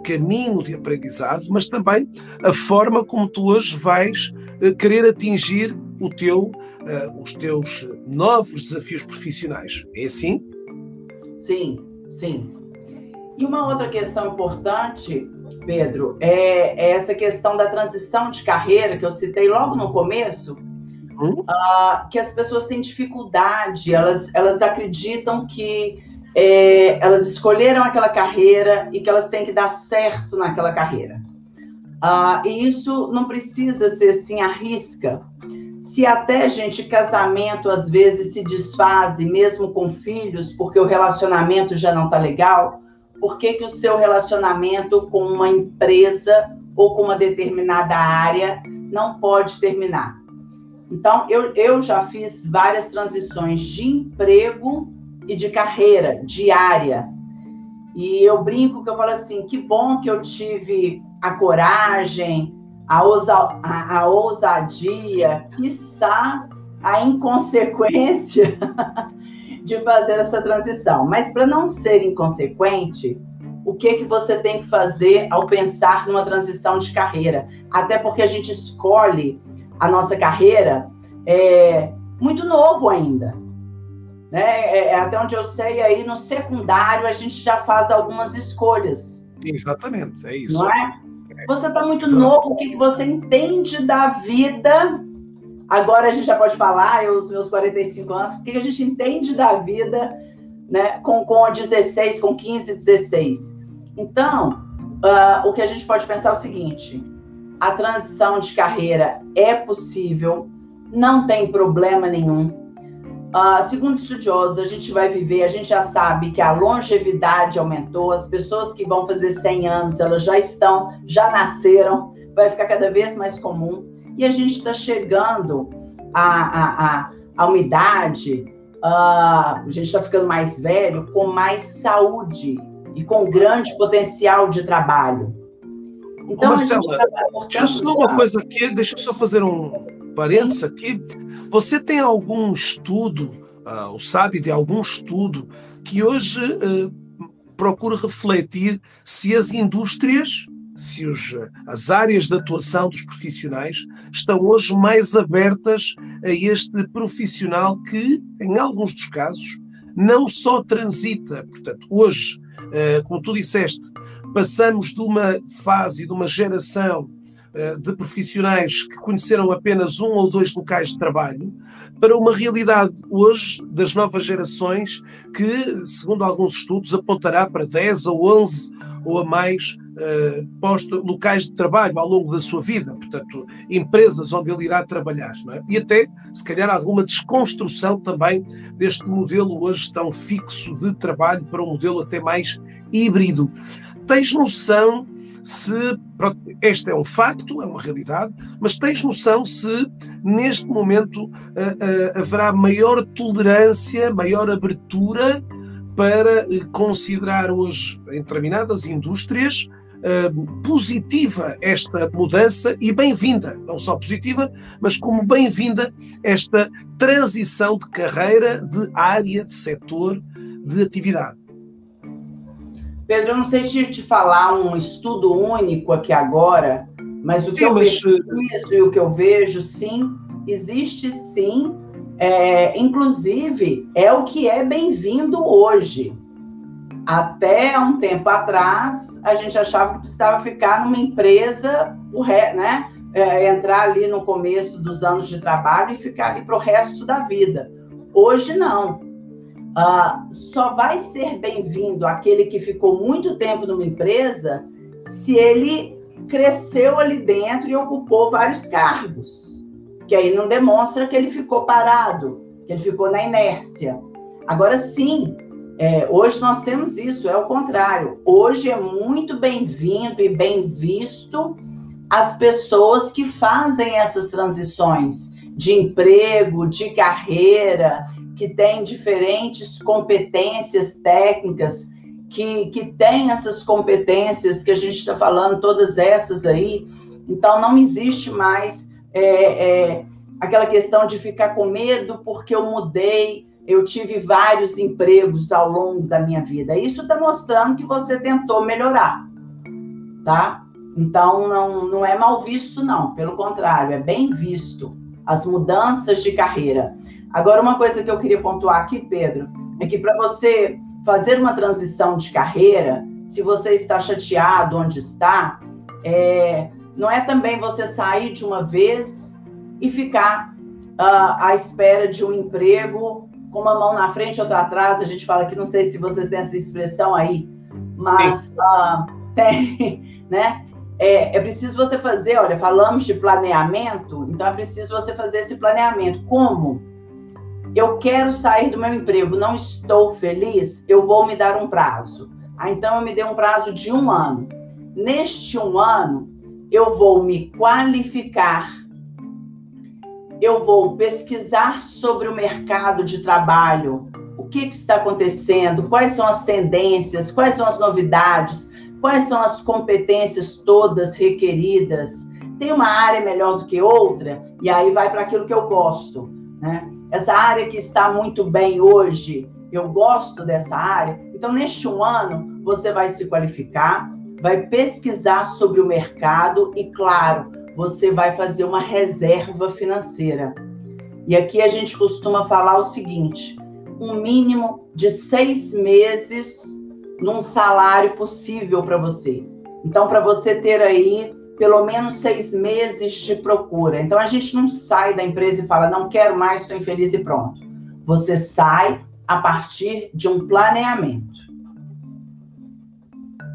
caminho de aprendizado, mas também a forma como tu hoje vais eh, querer atingir o teu, uh, os teus novos desafios profissionais. É assim? Sim, sim. E uma outra questão importante, Pedro, é, é essa questão da transição de carreira que eu citei logo no começo, uh, que as pessoas têm dificuldade, elas, elas acreditam que é, elas escolheram aquela carreira e que elas têm que dar certo naquela carreira. Uh, e isso não precisa ser assim à risca, se até, gente, casamento às vezes se desfaz, mesmo com filhos, porque o relacionamento já não tá legal, por que, que o seu relacionamento com uma empresa ou com uma determinada área não pode terminar? Então, eu, eu já fiz várias transições de emprego e de carreira diária. E eu brinco que eu falo assim: que bom que eu tive a coragem, a, ousa, a, a ousadia, quiçá a inconsequência de fazer essa transição. Mas para não ser inconsequente, o que que você tem que fazer ao pensar numa transição de carreira? Até porque a gente escolhe a nossa carreira é, muito novo ainda. Né? É, é, até onde eu sei, aí no secundário a gente já faz algumas escolhas. Exatamente, é isso. Não é? Você está muito novo, o que, que você entende da vida? Agora a gente já pode falar, eu, os meus 45 anos, o que, que a gente entende da vida né, com, com 16, com 15, 16? Então, uh, o que a gente pode pensar é o seguinte: a transição de carreira é possível, não tem problema nenhum. Uh, segundo estudiosos, a gente vai viver, a gente já sabe que a longevidade aumentou, as pessoas que vão fazer 100 anos, elas já estão, já nasceram, vai ficar cada vez mais comum. E a gente está chegando à, à, à, uma idade, uh, a gente está ficando mais velho, com mais saúde e com grande potencial de trabalho. Então, Marcela, tá deixa só uma coisa aqui, deixa eu só fazer um parênteses aqui. Você tem algum estudo, uh, ou sabe de algum estudo, que hoje uh, procura refletir se as indústrias, se os, as áreas de atuação dos profissionais estão hoje mais abertas a este profissional que, em alguns dos casos, não só transita, portanto, hoje como tu disseste, passamos de uma fase, de uma geração de profissionais que conheceram apenas um ou dois locais de trabalho, para uma realidade hoje das novas gerações que, segundo alguns estudos, apontará para 10 ou 11 ou a mais uh, posto, locais de trabalho ao longo da sua vida, portanto, empresas onde ele irá trabalhar, é? e até, se calhar, alguma desconstrução também deste modelo hoje tão fixo de trabalho para um modelo até mais híbrido. Tens noção se este é um facto, é uma realidade, mas tens noção se neste momento uh, uh, haverá maior tolerância, maior abertura para considerar hoje em determinadas indústrias positiva esta mudança e bem-vinda, não só positiva, mas como bem-vinda esta transição de carreira, de área, de setor, de atividade. Pedro, eu não sei se te falar um estudo único aqui agora, mas o sim, que eu mas... vejo e o que eu vejo, sim, existe sim, é, inclusive é o que é bem-vindo hoje. Até um tempo atrás, a gente achava que precisava ficar numa empresa, né? É, entrar ali no começo dos anos de trabalho e ficar ali para o resto da vida. Hoje, não. Uh, só vai ser bem-vindo aquele que ficou muito tempo numa empresa se ele cresceu ali dentro e ocupou vários cargos. Que aí não demonstra que ele ficou parado, que ele ficou na inércia. Agora sim, é, hoje nós temos isso, é o contrário. Hoje é muito bem-vindo e bem visto as pessoas que fazem essas transições de emprego, de carreira, que têm diferentes competências técnicas, que, que têm essas competências que a gente está falando, todas essas aí. Então, não existe mais é, é, aquela questão de ficar com medo porque eu mudei eu tive vários empregos ao longo da minha vida. Isso está mostrando que você tentou melhorar, tá? Então não, não é mal visto, não. Pelo contrário, é bem visto as mudanças de carreira. Agora, uma coisa que eu queria pontuar aqui, Pedro, é que para você fazer uma transição de carreira, se você está chateado onde está, é, não é também você sair de uma vez e ficar uh, à espera de um emprego com uma mão na frente e outra atrás, a gente fala que não sei se vocês têm essa expressão aí, mas uh, tem, né? É, é, preciso você fazer, olha, falamos de planeamento, então é preciso você fazer esse planeamento. Como? Eu quero sair do meu emprego, não estou feliz, eu vou me dar um prazo. Ah, então eu me dei um prazo de um ano. Neste um ano, eu vou me qualificar eu vou pesquisar sobre o mercado de trabalho, o que, que, está acontecendo, quais são as tendências, quais são as novidades, quais são as competências todas requeridas. Tem uma área melhor do que outra, e aí vai para aquilo que eu gosto. Né? Essa área que está muito bem hoje, eu gosto dessa área. Então, neste um ano, você vai se qualificar, vai pesquisar sobre o mercado e, claro, você vai fazer uma reserva financeira. E aqui a gente costuma falar o seguinte: um mínimo de seis meses num salário possível para você. Então, para você ter aí pelo menos seis meses de procura. Então, a gente não sai da empresa e fala, não quero mais, estou infeliz e pronto. Você sai a partir de um planeamento.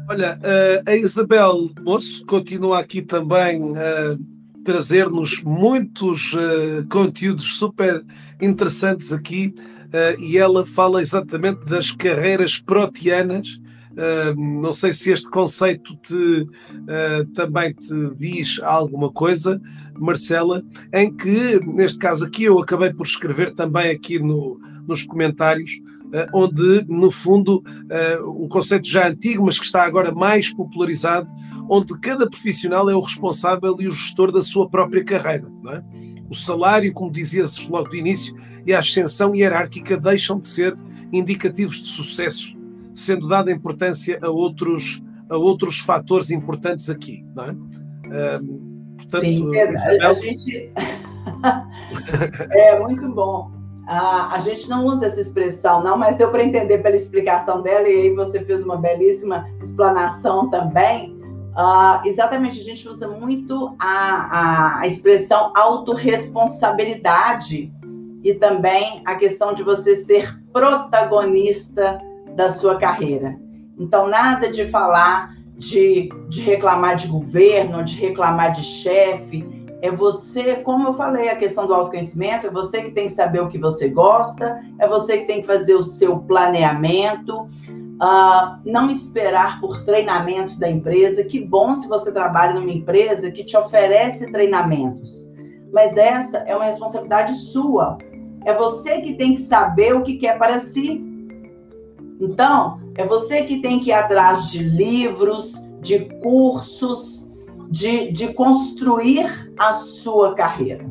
Olha, eh, a Isabel Moço continua aqui também a trazer-nos muitos eh, conteúdos super interessantes aqui eh, e ela fala exatamente das carreiras proteanas. não sei se este conceito te, também te diz alguma coisa, Marcela, em que, neste caso aqui, eu acabei por escrever também aqui no, nos comentários eh, onde, no fundo, um conceito já antigo, mas que está agora mais popularizado, onde cada profissional é o responsável e o gestor da sua própria carreira. É? O salário, como dizias logo do início, e a ascensão hierárquica deixam de ser indicativos de sucesso, sendo dada importância a outros, a outros fatores importantes aqui. Não é? portanto, Sim, Isabel... a gente... é muito bom. Ah, a gente não usa essa expressão, não, mas deu para entender pela explicação dela, e aí você fez uma belíssima explanação também. Ah, exatamente, a gente usa muito a, a, a expressão autorresponsabilidade e também a questão de você ser protagonista da sua carreira. Então, nada de falar de, de reclamar de governo, de reclamar de chefe, é você, como eu falei, a questão do autoconhecimento, é você que tem que saber o que você gosta, é você que tem que fazer o seu planeamento, uh, não esperar por treinamentos da empresa. Que bom se você trabalha numa empresa que te oferece treinamentos, mas essa é uma responsabilidade sua. É você que tem que saber o que quer para si. Então, é você que tem que ir atrás de livros, de cursos, de, de construir a sua carreira.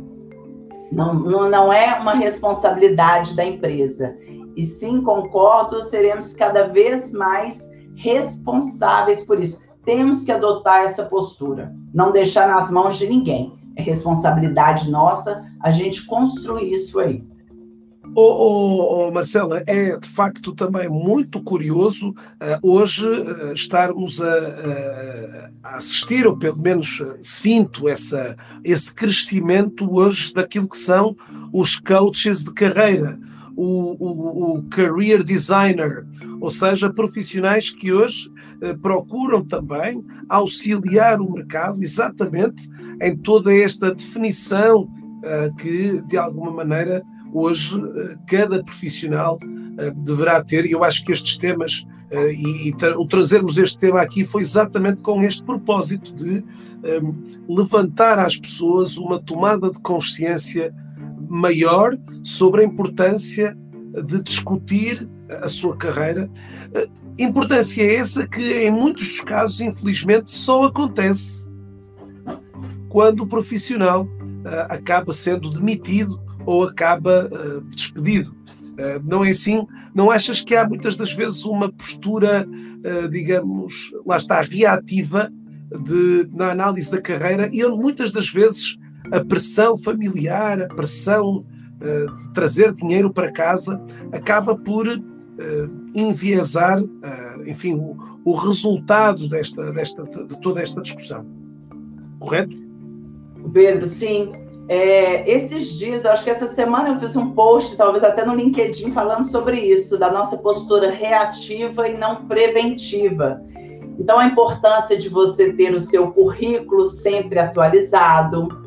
Não, não, não é uma responsabilidade da empresa. E sim, concordo, seremos cada vez mais responsáveis por isso. Temos que adotar essa postura, não deixar nas mãos de ninguém. É responsabilidade nossa a gente construir isso aí. Oh, oh, oh, Marcela, é de facto também muito curioso uh, hoje uh, estarmos a, a, assistir, ou pelo menos uh, sinto essa, esse crescimento hoje daquilo que são os coaches de carreira, o, o, o career designer, ou seja, profissionais que hoje procuram também auxiliar o mercado exatamente em toda esta definição que, de alguma maneira, hoje eh, cada profissional eh, deverá ter, e eu acho que estes temas, eh, e, o trazermos este tema aqui foi exatamente com este propósito de levantar às pessoas uma tomada de consciência maior sobre a importância de discutir a sua carreira. Importância essa que, em muitos dos casos, infelizmente, só acontece quando o profissional acaba sendo demitido ou acaba uh, despedido. Uh, não é assim? Não achas que há muitas das vezes uma postura, uh, digamos, lá está, reativa de, na análise da carreira e onde muitas das vezes a pressão familiar, a pressão de trazer dinheiro para casa acaba por enviesar, enfim, o, o resultado desta, desta, de toda esta discussão. Correto? Pedro, sim. É, esses dias, acho que essa semana eu fiz um post, talvez até no LinkedIn, falando sobre isso, da nossa postura reativa e não preventiva. Então, a importância de você ter o seu currículo sempre atualizado,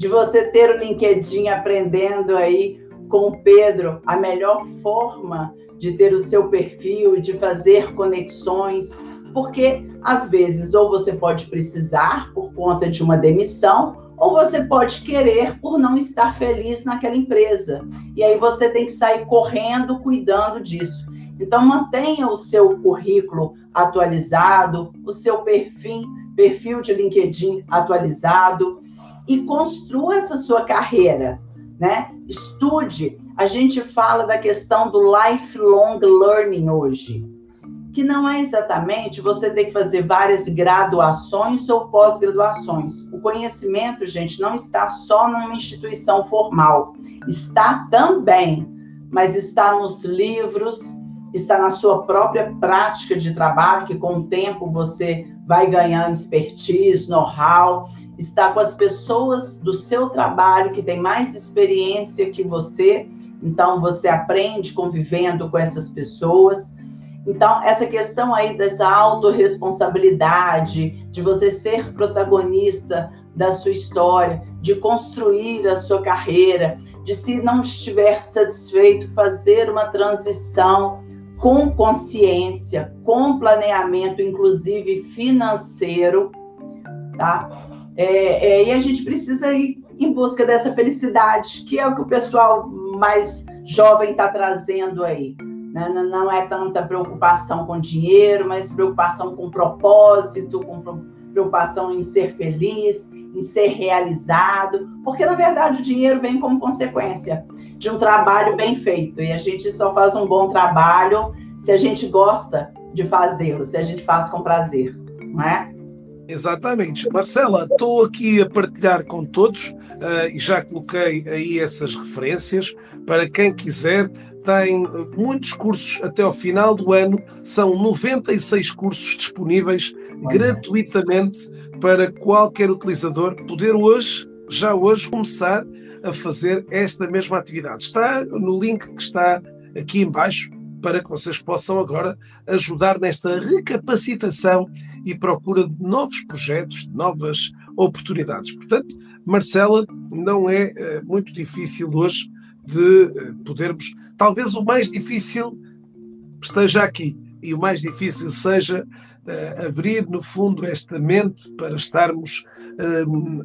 de você ter o LinkedIn aprendendo aí com o Pedro a melhor forma de ter o seu perfil, de fazer conexões, porque às vezes ou você pode precisar por conta de uma demissão, ou você pode querer por não estar feliz naquela empresa. E aí você tem que sair correndo cuidando disso. Então mantenha o seu currículo atualizado, o seu perfil, perfil de LinkedIn atualizado e construa essa sua carreira, né? Estude. A gente fala da questão do lifelong learning hoje que não é exatamente você ter que fazer várias graduações ou pós-graduações. O conhecimento, gente, não está só numa instituição formal, está também, mas está nos livros, está na sua própria prática de trabalho, que com o tempo você vai ganhando expertise, know-how, está com as pessoas do seu trabalho que têm mais experiência que você, então você aprende convivendo com essas pessoas. Então, essa questão aí dessa autorresponsabilidade, de você ser protagonista da sua história, de construir a sua carreira, de se não estiver satisfeito, fazer uma transição com consciência, com planeamento, inclusive financeiro, tá? É, é, e a gente precisa ir em busca dessa felicidade, que é o que o pessoal mais jovem está trazendo aí. Né? Não é tanta preocupação com dinheiro, mas preocupação com propósito, com preocupação em ser feliz, em ser realizado, porque na verdade o dinheiro vem como consequência de um trabalho bem feito e a gente só faz um bom trabalho se a gente gosta de fazê-lo, se a gente faz com prazer, não é? Exatamente. Marcela, estou aqui a partilhar com todos uh, e já coloquei aí essas referências para quem quiser. Tem muitos cursos até ao final do ano, são 96 cursos disponíveis gratuitamente para qualquer utilizador poder hoje, já hoje, começar a fazer esta mesma atividade. Está no link que está aqui embaixo para que vocês possam agora ajudar nesta recapacitação e procura de novos projetos, de novas oportunidades. Portanto, Marcela, não é uh, muito difícil hoje de uh, podermos. Talvez o mais difícil esteja aqui e o mais difícil seja uh, abrir, no fundo, esta mente para estarmos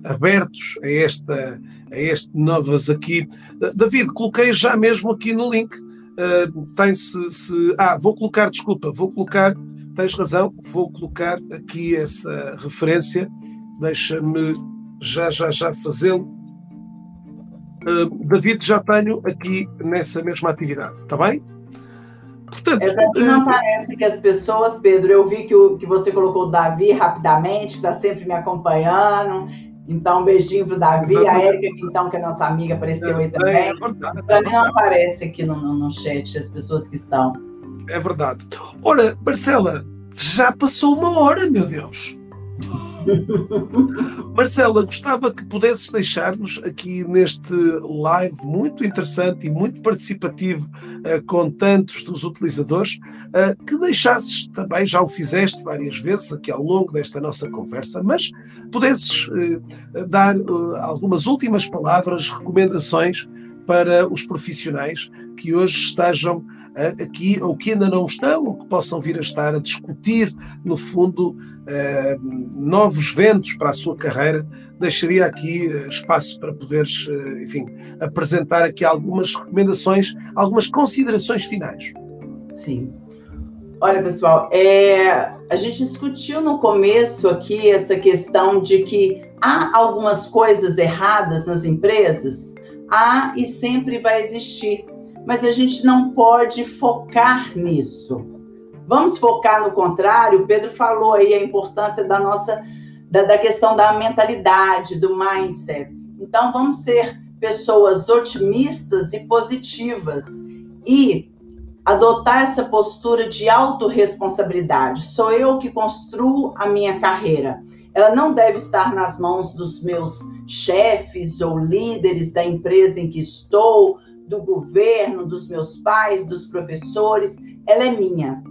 abertos a, esta, a este novas aqui. David, coloquei já mesmo aqui no link uh, tem-se. Se, ah, vou colocar, desculpa, vou colocar, tens razão, vou colocar aqui essa referência, deixa-me já, já, já fazê-lo. Uh, David, já tenho aqui nessa mesma atividade, está bem? É, não uh, parece que as pessoas, Pedro, eu vi que, o, que você colocou o Davi rapidamente, que está sempre me acompanhando, então, um beijinho pro Davi, Exatamente. a Érica, então, que é nossa amiga, apareceu aí também. É verdade, Para mim não aparece aqui no, no, no chat as pessoas que estão. É verdade. Ora, Marcela, já passou uma hora, meu Deus. Marcela, gostava que pudesses deixar-nos aqui neste live muito interessante e muito participativo uh, com tantos dos utilizadores, uh, que deixasses também, já o fizeste várias vezes aqui ao longo desta nossa conversa, mas pudesses uh, dar algumas últimas palavras, recomendações para os profissionais que hoje estejam aqui ou que ainda não estão ou que possam vir a estar a discutir, no fundo, uh, novos ventos para a sua carreira. Deixaria aqui uh, espaço para poderes, enfim, apresentar aqui algumas recomendações, algumas considerações finais. Sim. Olha, pessoal, é, a gente discutiu no começo aqui essa questão de que há algumas coisas erradas nas empresas há e sempre vai existir, mas a gente não pode focar nisso. Vamos focar no contrário. Pedro falou aí a importância da nossa da, da questão da mentalidade, do mindset. Então vamos ser pessoas otimistas e positivas e adotar essa postura de autorresponsabilidade. Sou eu que construo a minha carreira. Ela não deve estar nas mãos dos meus chefes ou líderes da empresa em que estou, do governo, dos meus pais, dos professores. Ela é minha.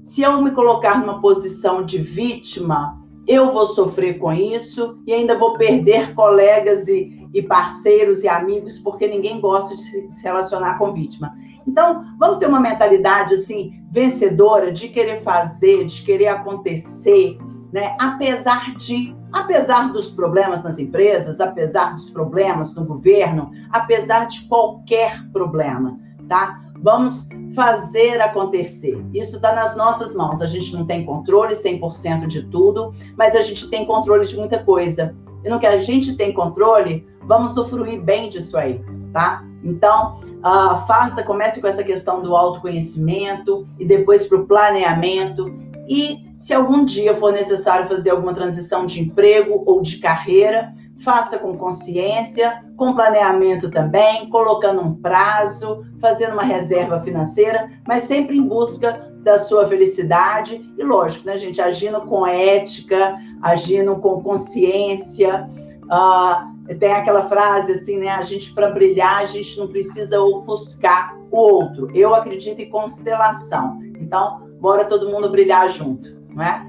Se eu me colocar numa posição de vítima, eu vou sofrer com isso e ainda vou perder colegas e, e parceiros e amigos, porque ninguém gosta de se relacionar com vítima. Então, vamos ter uma mentalidade assim vencedora de querer fazer, de querer acontecer, né? Apesar de, apesar dos problemas nas empresas, apesar dos problemas no governo, apesar de qualquer problema, tá? Vamos fazer acontecer. Isso está nas nossas mãos. A gente não tem controle 100% de tudo, mas a gente tem controle de muita coisa. E no que a gente tem controle, vamos usufruir bem disso aí, tá? Então, uh, faça, comece com essa questão do autoconhecimento e depois para o planeamento e se algum dia for necessário fazer alguma transição de emprego ou de carreira, faça com consciência, com planeamento também, colocando um prazo, fazendo uma reserva financeira, mas sempre em busca da sua felicidade e, lógico, né, gente, agindo com ética, agindo com consciência. Uh, tem aquela frase assim, né? A gente, para brilhar, a gente não precisa ofuscar o outro. Eu acredito em constelação. Então, bora todo mundo brilhar junto, não é?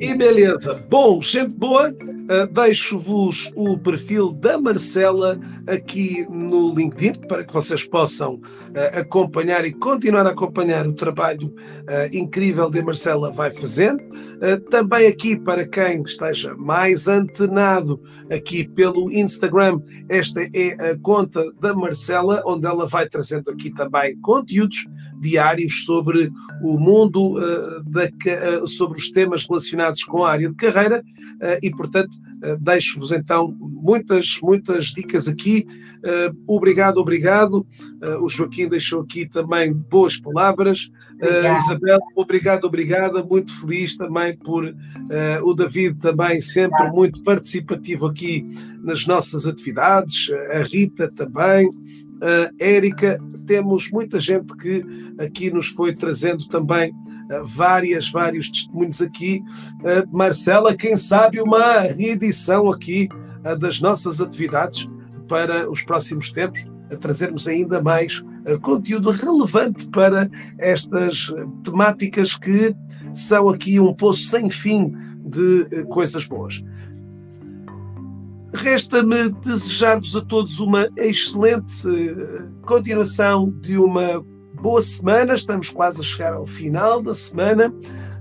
E beleza. Bom, gente boa, uh, deixo-vos o perfil da Marcela aqui no LinkedIn para que vocês possam uh, acompanhar e continuar a acompanhar o trabalho uh, incrível que a Marcela vai fazendo. também aqui para quem esteja mais antenado aqui pelo Instagram, esta é a conta da Marcela, onde ela vai trazendo aqui também conteúdos diários sobre o mundo, uh, da, uh, sobre os temas relacionados com a área de carreira e, portanto, deixo-vos então muitas, muitas dicas aqui. obrigado, obrigado. o Joaquim deixou aqui também boas palavras. Uh, Isabel, obrigado, obrigada. Muito feliz também por o David também sempre muito participativo aqui nas nossas atividades, a Rita também, a Érica. Temos muita gente que aqui nos foi trazendo também várias, vários testemunhos aqui. Marcela, quem sabe uma reedição aqui das nossas atividades para os próximos tempos, a trazermos ainda mais conteúdo relevante para estas temáticas que são aqui um poço sem fim de eh, coisas boas. Resta-me desejar-vos a todos uma excelente eh, continuação de uma boa semana. Estamos quase a chegar ao final da semana.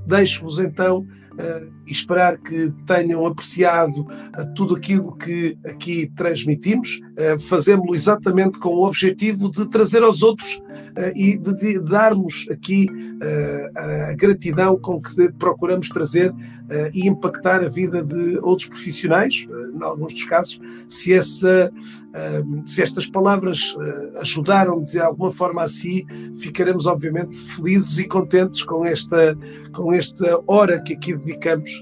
Deixo-vos então uh, esperar que tenham apreciado uh, tudo aquilo que aqui transmitimos. Uh, Fazemos-lo exatamente com o objetivo de trazer aos outros e de, de, darmos aqui a gratidão com que procuramos trazer e impactar a vida de outros profissionais, em alguns dos casos, se, essa, se estas palavras ajudaram de alguma forma a si, ficaremos obviamente felizes e contentes com esta, com esta hora que aqui dedicamos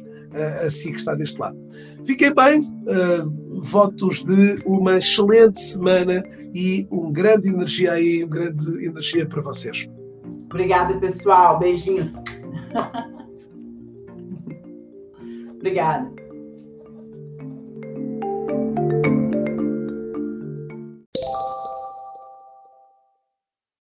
a si que está deste lado. Fiquem bem, uh, votos de uma excelente semana e um grande energia aí, um grande energia para vocês. Obrigada, pessoal. Beijinhos. Obrigada.